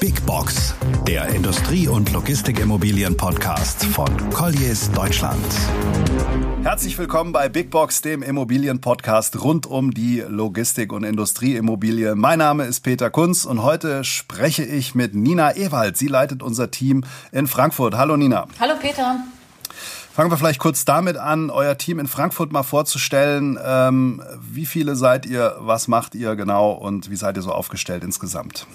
Big Box, der Industrie- und Logistikimmobilien-Podcast von Colliers Deutschland. Herzlich willkommen bei Big Box, dem Immobilien-Podcast rund um die Logistik- und Industrieimmobilie. Mein Name ist Peter Kunz und heute spreche ich mit Nina Ewald. Sie leitet unser Team in Frankfurt. Hallo Nina. Hallo Peter. Fangen wir vielleicht kurz damit an, euer Team in Frankfurt mal vorzustellen. Ähm, wie viele seid ihr, was macht ihr genau und wie seid ihr so aufgestellt insgesamt?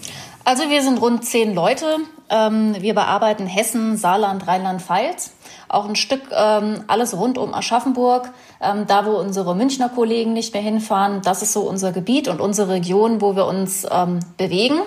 Also wir sind rund zehn Leute. Ähm, wir bearbeiten Hessen, Saarland, Rheinland-Pfalz. Auch ein Stück ähm, alles rund um Aschaffenburg, ähm, da wo unsere Münchner Kollegen nicht mehr hinfahren. Das ist so unser Gebiet und unsere Region, wo wir uns ähm, bewegen.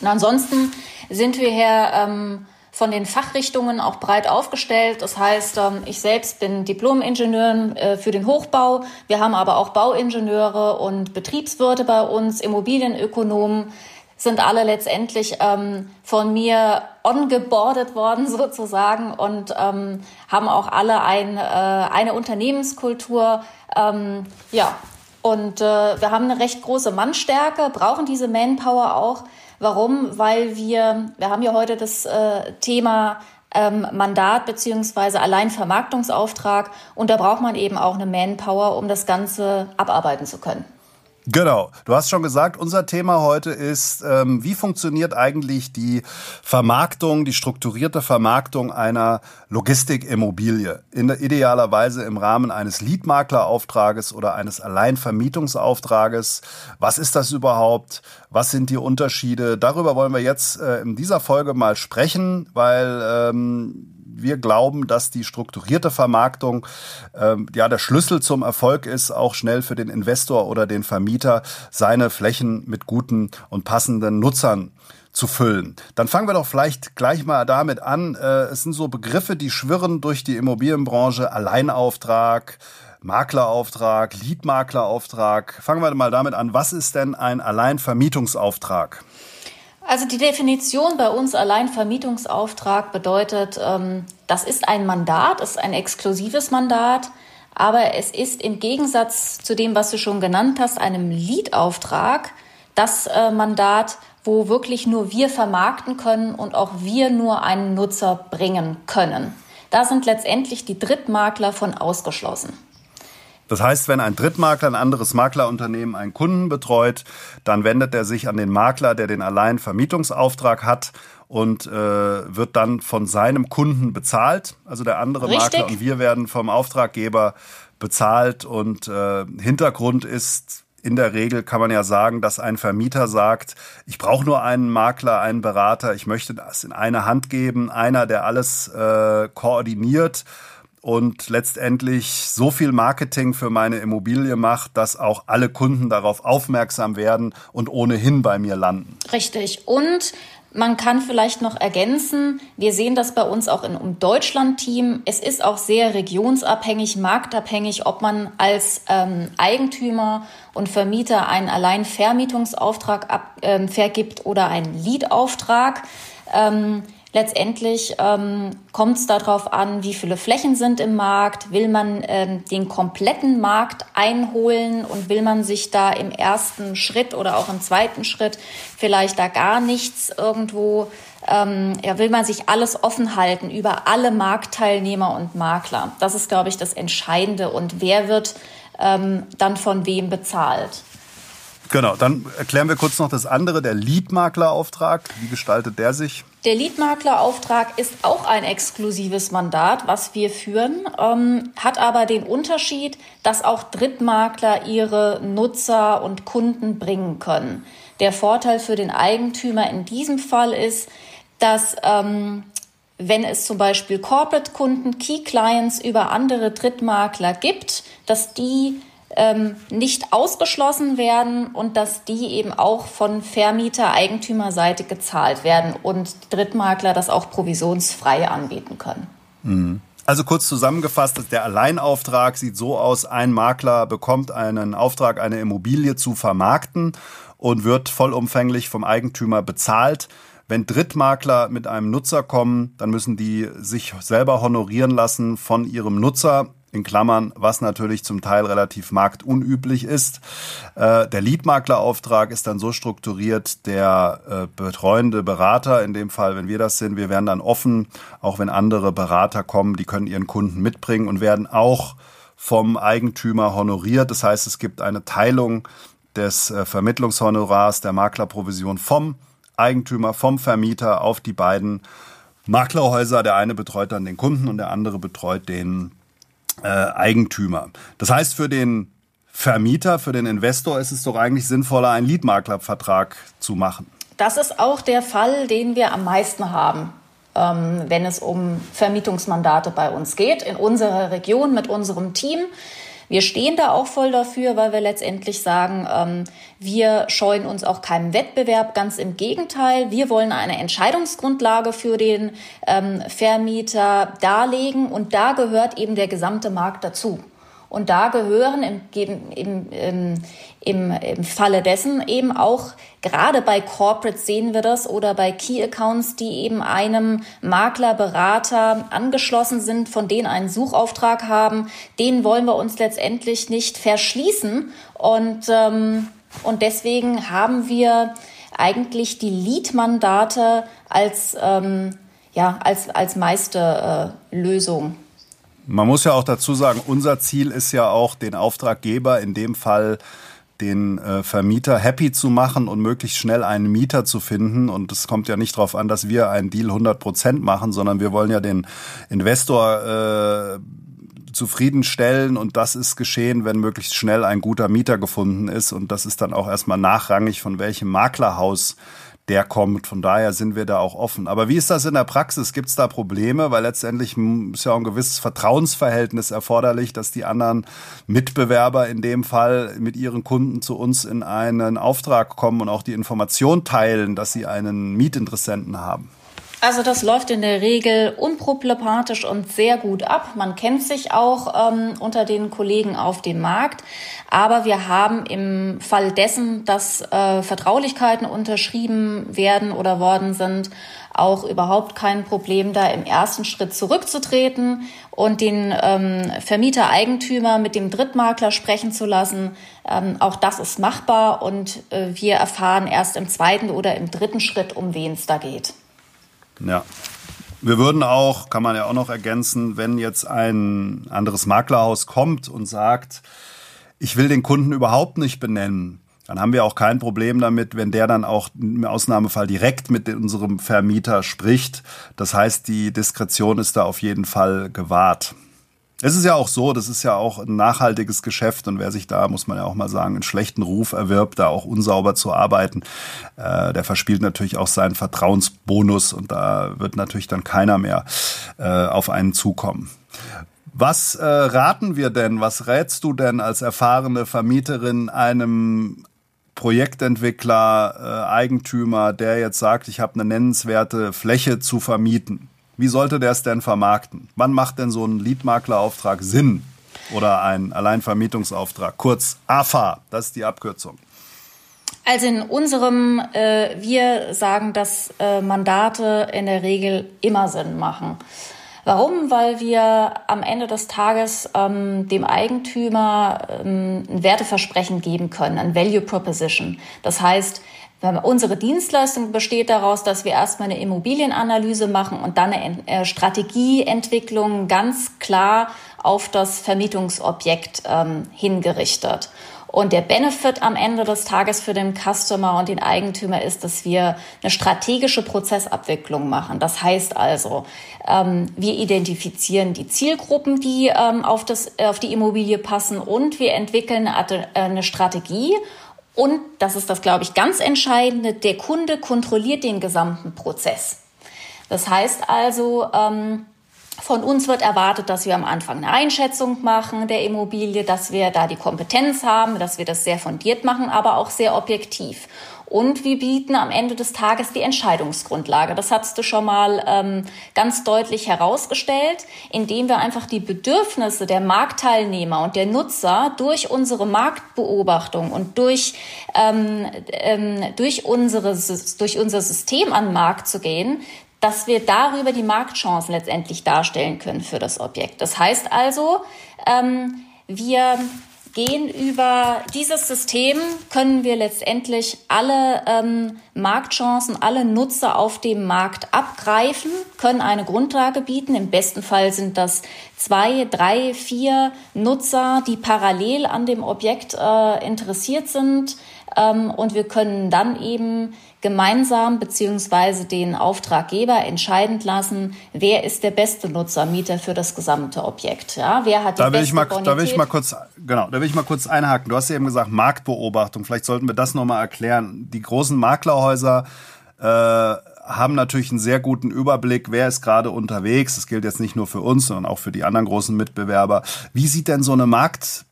Und ansonsten sind wir hier ähm, von den Fachrichtungen auch breit aufgestellt. Das heißt, ähm, ich selbst bin Diplom-Ingenieur äh, für den Hochbau. Wir haben aber auch Bauingenieure und Betriebswirte bei uns, Immobilienökonomen sind alle letztendlich ähm, von mir ongeboardet worden sozusagen und ähm, haben auch alle ein, äh, eine Unternehmenskultur. Ähm, ja, und äh, wir haben eine recht große Mannstärke, brauchen diese Manpower auch. Warum? Weil wir, wir haben ja heute das äh, Thema ähm, Mandat beziehungsweise Alleinvermarktungsauftrag und da braucht man eben auch eine Manpower, um das Ganze abarbeiten zu können. Genau, du hast schon gesagt, unser Thema heute ist, ähm, wie funktioniert eigentlich die Vermarktung, die strukturierte Vermarktung einer Logistikimmobilie, in der, idealerweise im Rahmen eines Leadmaklerauftrages oder eines Alleinvermietungsauftrages. Was ist das überhaupt? Was sind die Unterschiede? Darüber wollen wir jetzt äh, in dieser Folge mal sprechen, weil ähm, wir glauben, dass die strukturierte Vermarktung ähm, ja der Schlüssel zum Erfolg ist, auch schnell für den Investor oder den Vermieter seine Flächen mit guten und passenden Nutzern zu füllen. Dann fangen wir doch vielleicht gleich mal damit an. Äh, es sind so Begriffe, die schwirren durch die Immobilienbranche. Alleinauftrag, Maklerauftrag, Leadmaklerauftrag. Fangen wir mal damit an. Was ist denn ein Alleinvermietungsauftrag? Also die Definition bei uns allein Vermietungsauftrag bedeutet, ähm, das ist ein Mandat, ist ein exklusives Mandat, aber es ist im Gegensatz zu dem, was du schon genannt hast, einem Leadauftrag, das äh, Mandat, wo wirklich nur wir vermarkten können und auch wir nur einen Nutzer bringen können. Da sind letztendlich die Drittmakler von ausgeschlossen. Das heißt, wenn ein Drittmakler, ein anderes Maklerunternehmen einen Kunden betreut, dann wendet er sich an den Makler, der den Alleinvermietungsauftrag hat und äh, wird dann von seinem Kunden bezahlt. Also der andere Richtig. Makler und wir werden vom Auftraggeber bezahlt und äh, Hintergrund ist in der Regel kann man ja sagen, dass ein Vermieter sagt, ich brauche nur einen Makler, einen Berater, ich möchte das in eine Hand geben, einer, der alles äh, koordiniert und letztendlich so viel Marketing für meine Immobilie macht, dass auch alle Kunden darauf aufmerksam werden und ohnehin bei mir landen. Richtig. Und man kann vielleicht noch ergänzen, wir sehen das bei uns auch im Deutschland-Team. Es ist auch sehr regionsabhängig, marktabhängig, ob man als ähm, Eigentümer und Vermieter einen Alleinvermietungsauftrag ab, ähm, vergibt oder einen Leadauftrag. Ähm, Letztendlich ähm, kommt es darauf an, wie viele Flächen sind im Markt. Will man ähm, den kompletten Markt einholen und will man sich da im ersten Schritt oder auch im zweiten Schritt vielleicht da gar nichts irgendwo, ähm, ja, will man sich alles offen halten über alle Marktteilnehmer und Makler. Das ist, glaube ich, das Entscheidende. Und wer wird ähm, dann von wem bezahlt? Genau, dann erklären wir kurz noch das andere, der Leadmaklerauftrag. Wie gestaltet der sich? Der Leadmaklerauftrag ist auch ein exklusives Mandat, was wir führen, ähm, hat aber den Unterschied, dass auch Drittmakler ihre Nutzer und Kunden bringen können. Der Vorteil für den Eigentümer in diesem Fall ist, dass ähm, wenn es zum Beispiel Corporate-Kunden, Key-Clients über andere Drittmakler gibt, dass die ähm, nicht ausgeschlossen werden und dass die eben auch von Vermieter, Eigentümerseite gezahlt werden und Drittmakler das auch provisionsfrei anbieten können. Mhm. Also kurz zusammengefasst, der Alleinauftrag sieht so aus, ein Makler bekommt einen Auftrag, eine Immobilie zu vermarkten und wird vollumfänglich vom Eigentümer bezahlt. Wenn Drittmakler mit einem Nutzer kommen, dann müssen die sich selber honorieren lassen von ihrem Nutzer in Klammern, was natürlich zum Teil relativ marktunüblich ist. Äh, der Leadmaklerauftrag ist dann so strukturiert, der äh, betreuende Berater, in dem Fall, wenn wir das sind, wir werden dann offen, auch wenn andere Berater kommen, die können ihren Kunden mitbringen und werden auch vom Eigentümer honoriert. Das heißt, es gibt eine Teilung des äh, Vermittlungshonorars der Maklerprovision vom Eigentümer, vom Vermieter auf die beiden Maklerhäuser. Der eine betreut dann den Kunden und der andere betreut den äh, Eigentümer. Das heißt, für den Vermieter, für den Investor ist es doch eigentlich sinnvoller, einen Leadmaklervertrag zu machen. Das ist auch der Fall, den wir am meisten haben, ähm, wenn es um Vermietungsmandate bei uns geht, in unserer Region mit unserem Team. Wir stehen da auch voll dafür, weil wir letztendlich sagen, ähm, wir scheuen uns auch keinem Wettbewerb. Ganz im Gegenteil, wir wollen eine Entscheidungsgrundlage für den ähm, Vermieter darlegen und da gehört eben der gesamte Markt dazu. Und da gehören im, im, im, im, im Falle dessen eben auch, gerade bei Corporates sehen wir das oder bei Key Accounts, die eben einem Makler, Berater angeschlossen sind, von denen einen Suchauftrag haben, denen wollen wir uns letztendlich nicht verschließen. Und, ähm, und deswegen haben wir eigentlich die Lead-Mandate als, ähm, ja, als, als meiste äh, Lösung. Man muss ja auch dazu sagen, unser Ziel ist ja auch, den Auftraggeber, in dem Fall den äh, Vermieter, happy zu machen und möglichst schnell einen Mieter zu finden. Und es kommt ja nicht darauf an, dass wir einen Deal 100 Prozent machen, sondern wir wollen ja den Investor äh, zufriedenstellen und das ist geschehen, wenn möglichst schnell ein guter Mieter gefunden ist und das ist dann auch erstmal nachrangig, von welchem Maklerhaus der kommt. Von daher sind wir da auch offen. Aber wie ist das in der Praxis? Gibt es da Probleme? Weil letztendlich ist ja auch ein gewisses Vertrauensverhältnis erforderlich, dass die anderen Mitbewerber in dem Fall mit ihren Kunden zu uns in einen Auftrag kommen und auch die Information teilen, dass sie einen Mietinteressenten haben. Also das läuft in der Regel unproblematisch und sehr gut ab. Man kennt sich auch ähm, unter den Kollegen auf dem Markt. Aber wir haben im Fall dessen, dass äh, Vertraulichkeiten unterschrieben werden oder worden sind, auch überhaupt kein Problem, da im ersten Schritt zurückzutreten und den ähm, Vermieter, Eigentümer mit dem Drittmakler sprechen zu lassen. Ähm, auch das ist machbar und äh, wir erfahren erst im zweiten oder im dritten Schritt, um wen es da geht. Ja. Wir würden auch, kann man ja auch noch ergänzen, wenn jetzt ein anderes Maklerhaus kommt und sagt, ich will den Kunden überhaupt nicht benennen, dann haben wir auch kein Problem damit, wenn der dann auch im Ausnahmefall direkt mit unserem Vermieter spricht. Das heißt, die Diskretion ist da auf jeden Fall gewahrt. Es ist ja auch so, das ist ja auch ein nachhaltiges Geschäft und wer sich da, muss man ja auch mal sagen, einen schlechten Ruf erwirbt, da auch unsauber zu arbeiten, äh, der verspielt natürlich auch seinen Vertrauensbonus und da wird natürlich dann keiner mehr äh, auf einen zukommen. Was äh, raten wir denn, was rätst du denn als erfahrene Vermieterin einem Projektentwickler, äh, Eigentümer, der jetzt sagt, ich habe eine nennenswerte Fläche zu vermieten? Wie sollte der es denn vermarkten? Wann macht denn so ein Leadmaklerauftrag Sinn? Oder ein Alleinvermietungsauftrag? Kurz AFA, das ist die Abkürzung. Also in unserem, äh, wir sagen, dass äh, Mandate in der Regel immer Sinn machen. Warum? Weil wir am Ende des Tages ähm, dem Eigentümer ähm, ein Werteversprechen geben können, ein Value Proposition. Das heißt, Unsere Dienstleistung besteht daraus, dass wir erstmal eine Immobilienanalyse machen und dann eine äh, Strategieentwicklung ganz klar auf das Vermietungsobjekt ähm, hingerichtet. Und der Benefit am Ende des Tages für den Customer und den Eigentümer ist, dass wir eine strategische Prozessabwicklung machen. Das heißt also, ähm, wir identifizieren die Zielgruppen, die ähm, auf, das, auf die Immobilie passen und wir entwickeln eine Strategie und, das ist das, glaube ich, ganz Entscheidende, der Kunde kontrolliert den gesamten Prozess. Das heißt also, ähm, von uns wird erwartet, dass wir am Anfang eine Einschätzung machen der Immobilie, dass wir da die Kompetenz haben, dass wir das sehr fundiert machen, aber auch sehr objektiv. Und wir bieten am Ende des Tages die Entscheidungsgrundlage. Das hast du schon mal ähm, ganz deutlich herausgestellt, indem wir einfach die Bedürfnisse der Marktteilnehmer und der Nutzer durch unsere Marktbeobachtung und durch, ähm, ähm, durch, unsere, durch unser System an den Markt zu gehen, dass wir darüber die Marktchancen letztendlich darstellen können für das Objekt. Das heißt also, ähm, wir gehen über dieses System, können wir letztendlich alle ähm, Marktchancen, alle Nutzer auf dem Markt abgreifen, können eine Grundlage bieten. Im besten Fall sind das zwei, drei, vier Nutzer, die parallel an dem Objekt äh, interessiert sind. Ähm, und wir können dann eben gemeinsam beziehungsweise den Auftraggeber entscheidend lassen, wer ist der beste Nutzermieter für das gesamte Objekt. Ja, wer hat die da will beste ich mal, Bonität? Da will ich mal kurz, genau, da will ich mal kurz einhaken. Du hast ja eben gesagt Marktbeobachtung. Vielleicht sollten wir das nochmal erklären. Die großen Maklerhäuser äh, haben natürlich einen sehr guten Überblick, wer ist gerade unterwegs. Das gilt jetzt nicht nur für uns, sondern auch für die anderen großen Mitbewerber. Wie sieht denn so eine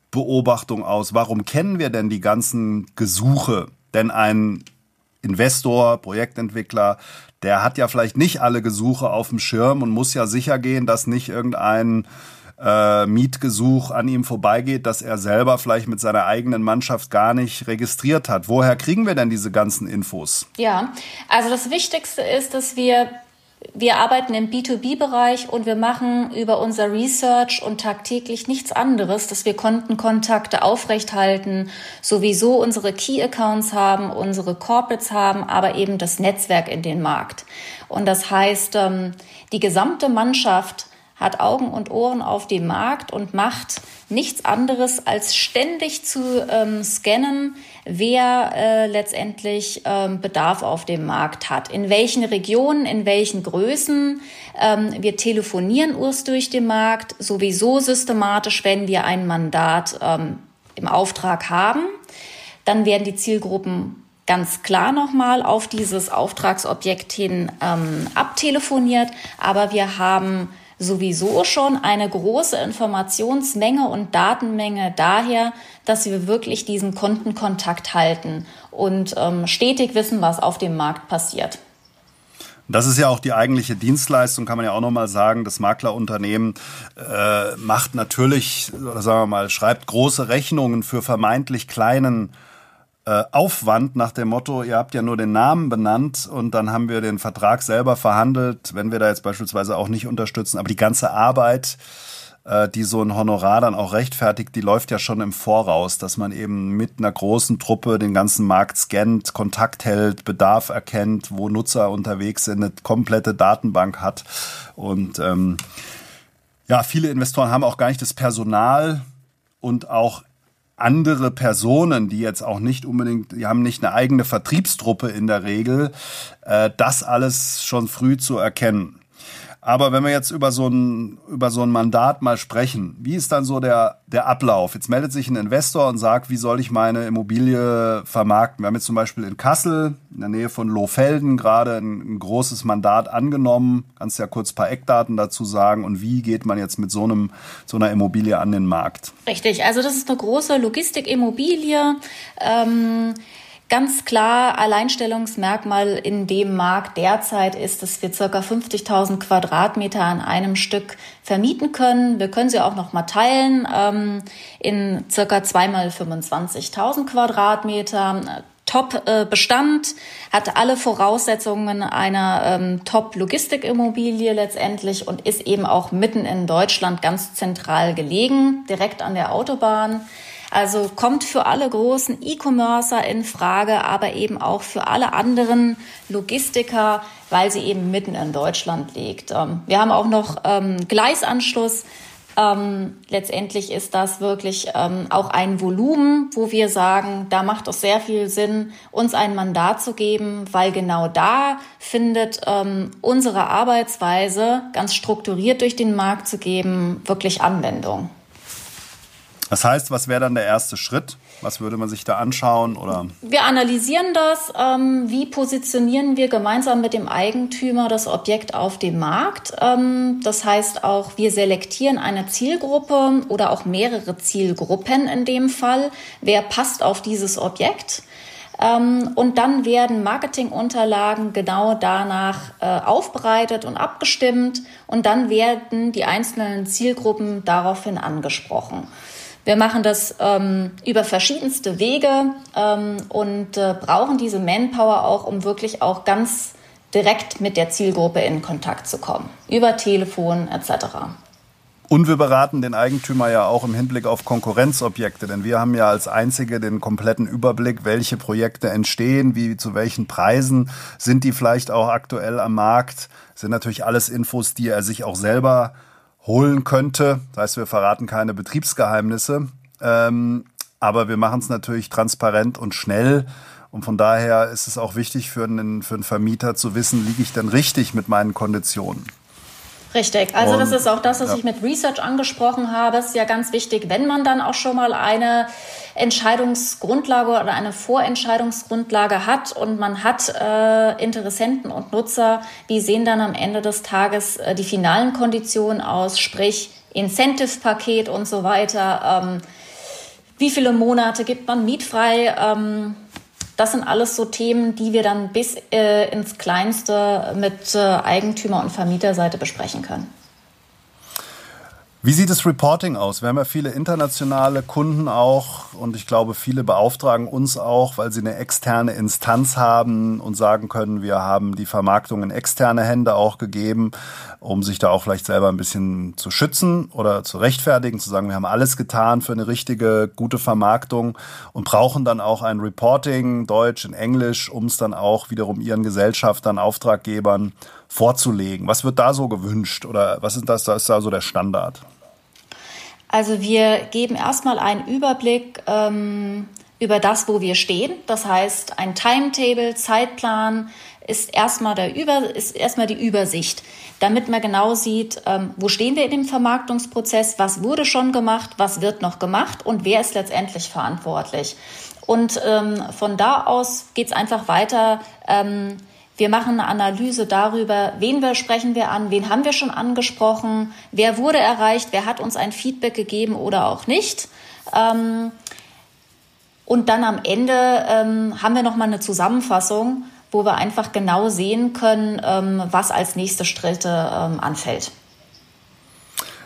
Marktbeobachtung aus? Warum kennen wir denn die ganzen Gesuche? Denn ein Investor, Projektentwickler, der hat ja vielleicht nicht alle Gesuche auf dem Schirm und muss ja sicher gehen, dass nicht irgendein äh, Mietgesuch an ihm vorbeigeht, dass er selber vielleicht mit seiner eigenen Mannschaft gar nicht registriert hat. Woher kriegen wir denn diese ganzen Infos? Ja, also das Wichtigste ist, dass wir wir arbeiten im B2B-Bereich und wir machen über unser Research und tagtäglich nichts anderes, dass wir Kontenkontakte aufrechthalten, sowieso unsere Key-Accounts haben, unsere Corporates haben, aber eben das Netzwerk in den Markt. Und das heißt, ähm, die gesamte Mannschaft hat Augen und Ohren auf dem Markt und macht nichts anderes als ständig zu ähm, scannen, wer äh, letztendlich ähm, Bedarf auf dem Markt hat, in welchen Regionen, in welchen Größen. Ähm, wir telefonieren uns durch den Markt sowieso systematisch, wenn wir ein Mandat ähm, im Auftrag haben. Dann werden die Zielgruppen ganz klar nochmal auf dieses Auftragsobjekt hin ähm, abtelefoniert, aber wir haben sowieso schon eine große Informationsmenge und Datenmenge daher, dass wir wirklich diesen Kundenkontakt halten und ähm, stetig wissen, was auf dem Markt passiert. Das ist ja auch die eigentliche Dienstleistung, kann man ja auch nochmal sagen. Das Maklerunternehmen äh, macht natürlich, oder sagen wir mal, schreibt große Rechnungen für vermeintlich kleinen äh, Aufwand nach dem Motto, ihr habt ja nur den Namen benannt und dann haben wir den Vertrag selber verhandelt, wenn wir da jetzt beispielsweise auch nicht unterstützen, aber die ganze Arbeit, äh, die so ein Honorar dann auch rechtfertigt, die läuft ja schon im Voraus, dass man eben mit einer großen Truppe den ganzen Markt scannt, Kontakt hält, Bedarf erkennt, wo Nutzer unterwegs sind, eine komplette Datenbank hat. Und ähm, ja, viele Investoren haben auch gar nicht das Personal und auch andere Personen, die jetzt auch nicht unbedingt, die haben nicht eine eigene Vertriebstruppe in der Regel, äh, das alles schon früh zu erkennen. Aber wenn wir jetzt über so ein, über so ein Mandat mal sprechen, wie ist dann so der, der Ablauf? Jetzt meldet sich ein Investor und sagt, wie soll ich meine Immobilie vermarkten? Wir haben jetzt zum Beispiel in Kassel, in der Nähe von Lohfelden, gerade ein, ein großes Mandat angenommen. Kannst ja kurz ein paar Eckdaten dazu sagen. Und wie geht man jetzt mit so einem, so einer Immobilie an den Markt? Richtig. Also das ist eine große Logistikimmobilie. Ähm Ganz klar, Alleinstellungsmerkmal in dem Markt derzeit ist, dass wir circa 50.000 Quadratmeter an einem Stück vermieten können. Wir können sie auch noch mal teilen ähm, in circa zweimal 25.000 Quadratmeter. Top-Bestand, hat alle Voraussetzungen einer ähm, Top-Logistikimmobilie letztendlich und ist eben auch mitten in Deutschland ganz zentral gelegen, direkt an der Autobahn. Also kommt für alle großen E-Commercer in Frage, aber eben auch für alle anderen Logistiker, weil sie eben mitten in Deutschland liegt. Ähm, wir haben auch noch ähm, Gleisanschluss. Ähm, letztendlich ist das wirklich auch ein Volumen, wo wir sagen, da macht es sehr viel Sinn, uns ein Mandat zu geben, weil genau da findet unsere Arbeitsweise, ganz strukturiert durch den Markt zu geben, wirklich Anwendung. Das heißt, was wäre dann der erste Schritt? Was würde man sich da anschauen? Oder? Wir analysieren das. Ähm, wie positionieren wir gemeinsam mit dem Eigentümer das Objekt auf dem Markt? Ähm, das heißt auch, wir selektieren eine Zielgruppe oder auch mehrere Zielgruppen in dem Fall. Wer passt auf dieses Objekt? Ähm, und dann werden Marketingunterlagen genau danach äh, aufbereitet und abgestimmt. Und dann werden die einzelnen Zielgruppen daraufhin angesprochen. Wir machen das ähm, über verschiedenste Wege ähm, und äh, brauchen diese Manpower auch, um wirklich auch ganz direkt mit der Zielgruppe in Kontakt zu kommen, über Telefon etc. Und wir beraten den Eigentümer ja auch im Hinblick auf Konkurrenzobjekte, denn wir haben ja als einzige den kompletten Überblick, welche Projekte entstehen, wie zu welchen Preisen sind die vielleicht auch aktuell am Markt. Das sind natürlich alles Infos, die er sich auch selber holen könnte. Das heißt, wir verraten keine Betriebsgeheimnisse, ähm, aber wir machen es natürlich transparent und schnell. Und von daher ist es auch wichtig für einen, für einen Vermieter zu wissen, liege ich denn richtig mit meinen Konditionen. Richtig, also und, das ist auch das, was ja. ich mit Research angesprochen habe. Es ist ja ganz wichtig, wenn man dann auch schon mal eine Entscheidungsgrundlage oder eine Vorentscheidungsgrundlage hat und man hat äh, Interessenten und Nutzer, wie sehen dann am Ende des Tages äh, die finalen Konditionen aus, sprich Incentive-Paket und so weiter. Ähm, wie viele Monate gibt man mietfrei? Ähm, das sind alles so Themen, die wir dann bis äh, ins Kleinste mit äh, Eigentümer- und Vermieterseite besprechen können. Wie sieht das Reporting aus? Wir haben ja viele internationale Kunden auch und ich glaube, viele beauftragen uns auch, weil sie eine externe Instanz haben und sagen können, wir haben die Vermarktung in externe Hände auch gegeben, um sich da auch vielleicht selber ein bisschen zu schützen oder zu rechtfertigen, zu sagen, wir haben alles getan für eine richtige, gute Vermarktung und brauchen dann auch ein Reporting, Deutsch und Englisch, um es dann auch wiederum ihren Gesellschaftern, Auftraggebern vorzulegen. Was wird da so gewünscht oder was ist das, das ist da so der Standard? Also wir geben erstmal einen Überblick ähm, über das, wo wir stehen. Das heißt, ein Timetable, Zeitplan ist erstmal, der Über, ist erstmal die Übersicht, damit man genau sieht, ähm, wo stehen wir in dem Vermarktungsprozess, was wurde schon gemacht, was wird noch gemacht und wer ist letztendlich verantwortlich. Und ähm, von da aus geht es einfach weiter. Ähm, wir machen eine Analyse darüber, wen wir sprechen wir an, wen haben wir schon angesprochen, wer wurde erreicht, wer hat uns ein Feedback gegeben oder auch nicht. Ähm, und dann am Ende ähm, haben wir nochmal eine Zusammenfassung, wo wir einfach genau sehen können, ähm, was als nächste Schritte anfällt.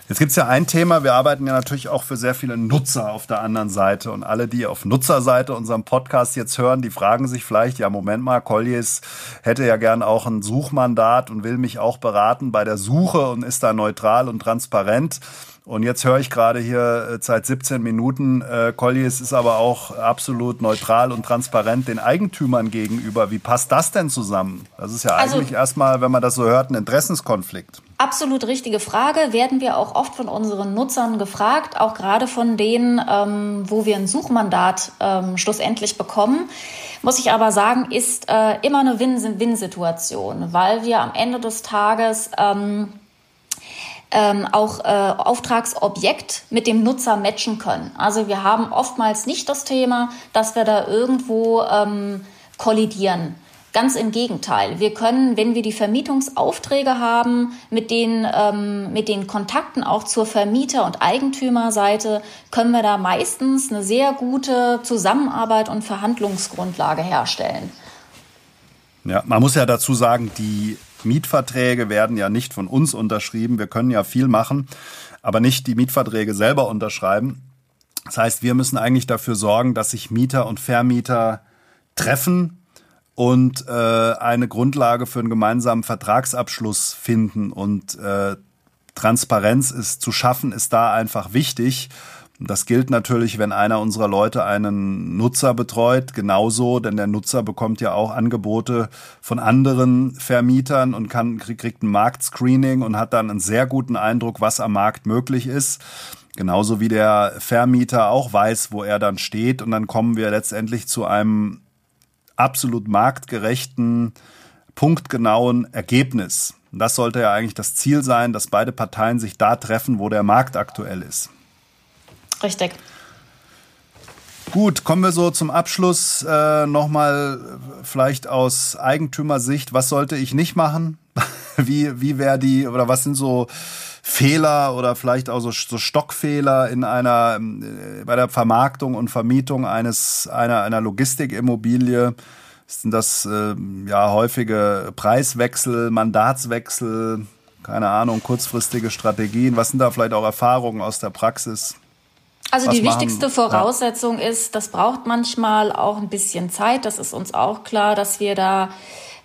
Jetzt gibt es ja ein Thema, wir arbeiten ja natürlich auch für sehr viele Nutzer auf der anderen Seite. Und alle, die auf Nutzerseite unseren Podcast jetzt hören, die fragen sich vielleicht, ja, Moment mal, Colliers hätte ja gern auch ein Suchmandat und will mich auch beraten bei der Suche und ist da neutral und transparent. Und jetzt höre ich gerade hier äh, seit 17 Minuten, äh, Colliers ist aber auch absolut neutral und transparent den Eigentümern gegenüber. Wie passt das denn zusammen? Das ist ja also, eigentlich erstmal, wenn man das so hört, ein Interessenskonflikt. Absolut richtige Frage. Werden wir auch oft von unseren Nutzern gefragt, auch gerade von denen, ähm, wo wir ein Suchmandat ähm, schlussendlich bekommen. Muss ich aber sagen, ist äh, immer eine Win-Win-Situation, weil wir am Ende des Tages ähm, ähm, auch äh, Auftragsobjekt mit dem Nutzer matchen können. Also wir haben oftmals nicht das Thema, dass wir da irgendwo ähm, kollidieren. Ganz im Gegenteil. Wir können, wenn wir die Vermietungsaufträge haben, mit den, ähm, mit den Kontakten auch zur Vermieter- und Eigentümerseite, können wir da meistens eine sehr gute Zusammenarbeit und Verhandlungsgrundlage herstellen. Ja, man muss ja dazu sagen, die Mietverträge werden ja nicht von uns unterschrieben. Wir können ja viel machen, aber nicht die Mietverträge selber unterschreiben. Das heißt, wir müssen eigentlich dafür sorgen, dass sich Mieter und Vermieter treffen und äh, eine Grundlage für einen gemeinsamen Vertragsabschluss finden. Und äh, Transparenz ist zu schaffen, ist da einfach wichtig. Das gilt natürlich, wenn einer unserer Leute einen Nutzer betreut, genauso, denn der Nutzer bekommt ja auch Angebote von anderen Vermietern und kann, kriegt ein Marktscreening und hat dann einen sehr guten Eindruck, was am Markt möglich ist. Genauso wie der Vermieter auch weiß, wo er dann steht. Und dann kommen wir letztendlich zu einem absolut marktgerechten, punktgenauen Ergebnis. Und das sollte ja eigentlich das Ziel sein, dass beide Parteien sich da treffen, wo der Markt aktuell ist. Richtig. Gut, kommen wir so zum Abschluss äh, nochmal vielleicht aus Eigentümersicht. Was sollte ich nicht machen? wie wie wäre die oder was sind so Fehler oder vielleicht auch so, so Stockfehler in einer äh, bei der Vermarktung und Vermietung eines einer einer Logistikimmobilie? Sind das äh, ja häufige Preiswechsel, Mandatswechsel, keine Ahnung, kurzfristige Strategien? Was sind da vielleicht auch Erfahrungen aus der Praxis? Also die wichtigste Voraussetzung ja. ist, das braucht manchmal auch ein bisschen Zeit. Das ist uns auch klar, dass wir da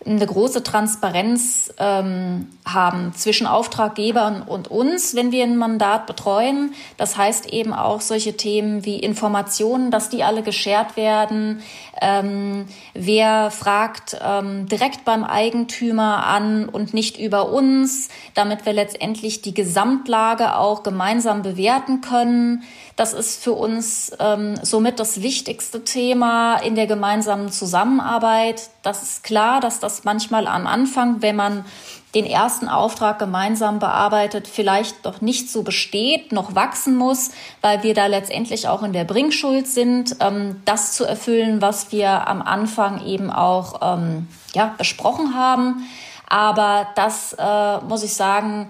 eine große Transparenz ähm, haben zwischen Auftraggebern und uns, wenn wir ein Mandat betreuen. Das heißt eben auch solche Themen wie Informationen, dass die alle geshared werden. Ähm, wer fragt ähm, direkt beim Eigentümer an und nicht über uns, damit wir letztendlich die Gesamtlage auch gemeinsam bewerten können. Das ist für uns ähm, somit das wichtigste Thema in der gemeinsamen Zusammenarbeit. Das ist klar, dass das manchmal am Anfang, wenn man den ersten Auftrag gemeinsam bearbeitet, vielleicht doch nicht so besteht, noch wachsen muss, weil wir da letztendlich auch in der Bringschuld sind, ähm, das zu erfüllen, was wir am Anfang eben auch ähm, ja, besprochen haben. Aber das äh, muss ich sagen,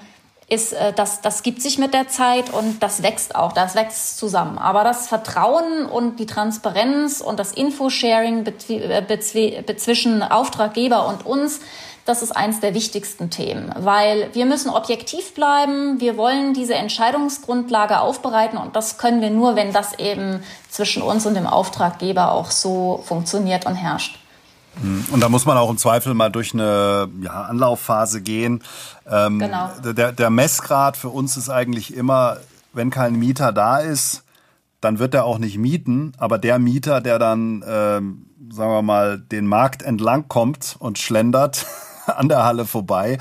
ist, äh, das, das gibt sich mit der Zeit und das wächst auch, das wächst zusammen. Aber das Vertrauen und die Transparenz und das Infosharing äh, zwischen Auftraggeber und uns, das ist eins der wichtigsten Themen, weil wir müssen objektiv bleiben. Wir wollen diese Entscheidungsgrundlage aufbereiten und das können wir nur, wenn das eben zwischen uns und dem Auftraggeber auch so funktioniert und herrscht. Mhm. Und da muss man auch im Zweifel mal durch eine ja, Anlaufphase gehen. Ähm, genau. Der, der Messgrad für uns ist eigentlich immer, wenn kein Mieter da ist, dann wird er auch nicht mieten. Aber der Mieter, der dann, ähm, sagen wir mal, den Markt entlang kommt und schlendert an der Halle vorbei,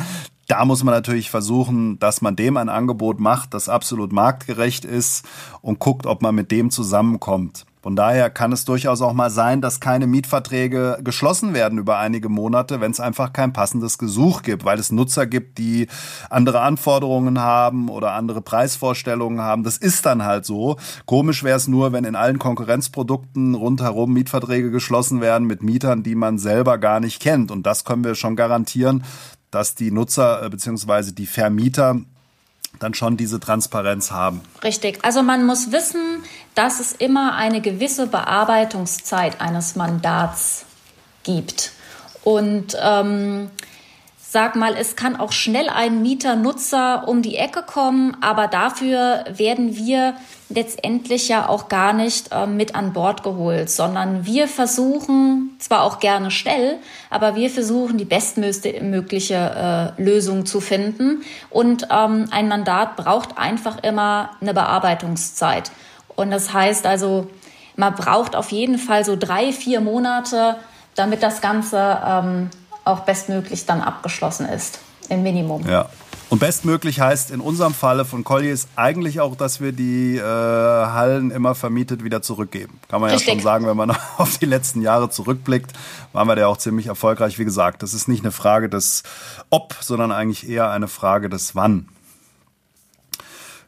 da muss man natürlich versuchen, dass man dem ein Angebot macht, das absolut marktgerecht ist und guckt, ob man mit dem zusammenkommt. Von daher kann es durchaus auch mal sein, dass keine Mietverträge geschlossen werden über einige Monate, wenn es einfach kein passendes Gesuch gibt, weil es Nutzer gibt, die andere Anforderungen haben oder andere Preisvorstellungen haben. Das ist dann halt so. Komisch wäre es nur, wenn in allen Konkurrenzprodukten rundherum Mietverträge geschlossen werden mit Mietern, die man selber gar nicht kennt. Und das können wir schon garantieren, dass die Nutzer äh, bzw. die Vermieter dann schon diese Transparenz haben. Richtig. Also man muss wissen, dass es immer eine gewisse Bearbeitungszeit eines Mandats gibt. Und ähm, sag mal, es kann auch schnell ein Mieter-Nutzer um die Ecke kommen, aber dafür werden wir letztendlich ja auch gar nicht äh, mit an Bord geholt, sondern wir versuchen zwar auch gerne schnell, aber wir versuchen die bestmögliche äh, Lösung zu finden. Und ähm, ein Mandat braucht einfach immer eine Bearbeitungszeit. Und das heißt also, man braucht auf jeden Fall so drei, vier Monate, damit das Ganze ähm, auch bestmöglich dann abgeschlossen ist, im Minimum. Ja. Und bestmöglich heißt in unserem Falle von Colliers eigentlich auch, dass wir die äh, Hallen immer vermietet wieder zurückgeben. Kann man Richtig. ja schon sagen, wenn man auf die letzten Jahre zurückblickt, waren wir da auch ziemlich erfolgreich. Wie gesagt, das ist nicht eine Frage des Ob, sondern eigentlich eher eine Frage des Wann.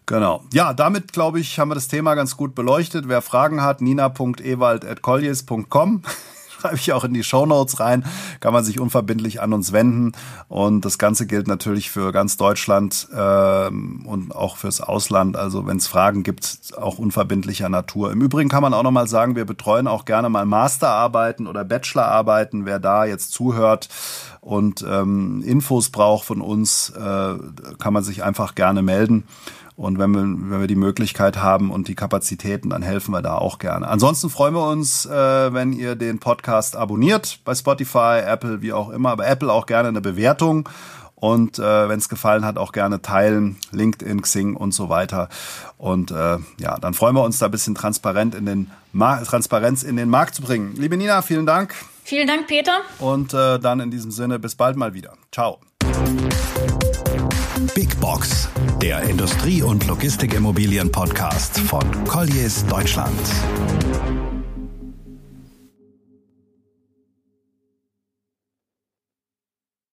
Genau. Ja, damit glaube ich, haben wir das Thema ganz gut beleuchtet. Wer Fragen hat, nina.ewald.colliers.com schreibe ich auch in die Show rein, kann man sich unverbindlich an uns wenden. Und das Ganze gilt natürlich für ganz Deutschland ähm, und auch fürs Ausland. Also wenn es Fragen gibt, auch unverbindlicher Natur. Im Übrigen kann man auch nochmal sagen, wir betreuen auch gerne mal Masterarbeiten oder Bachelorarbeiten. Wer da jetzt zuhört und ähm, Infos braucht von uns, äh, kann man sich einfach gerne melden. Und wenn wir, wenn wir die Möglichkeit haben und die Kapazitäten, dann helfen wir da auch gerne. Ansonsten freuen wir uns, äh, wenn ihr den Podcast abonniert bei Spotify, Apple, wie auch immer. Aber Apple auch gerne eine Bewertung. Und äh, wenn es gefallen hat, auch gerne teilen, LinkedIn, Xing und so weiter. Und äh, ja, dann freuen wir uns, da ein bisschen transparent in den Ma Transparenz in den Markt zu bringen. Liebe Nina, vielen Dank. Vielen Dank, Peter. Und äh, dann in diesem Sinne, bis bald mal wieder. Ciao. Big Box, der Industrie- und Logistikimmobilien-Podcast von Colliers Deutschland.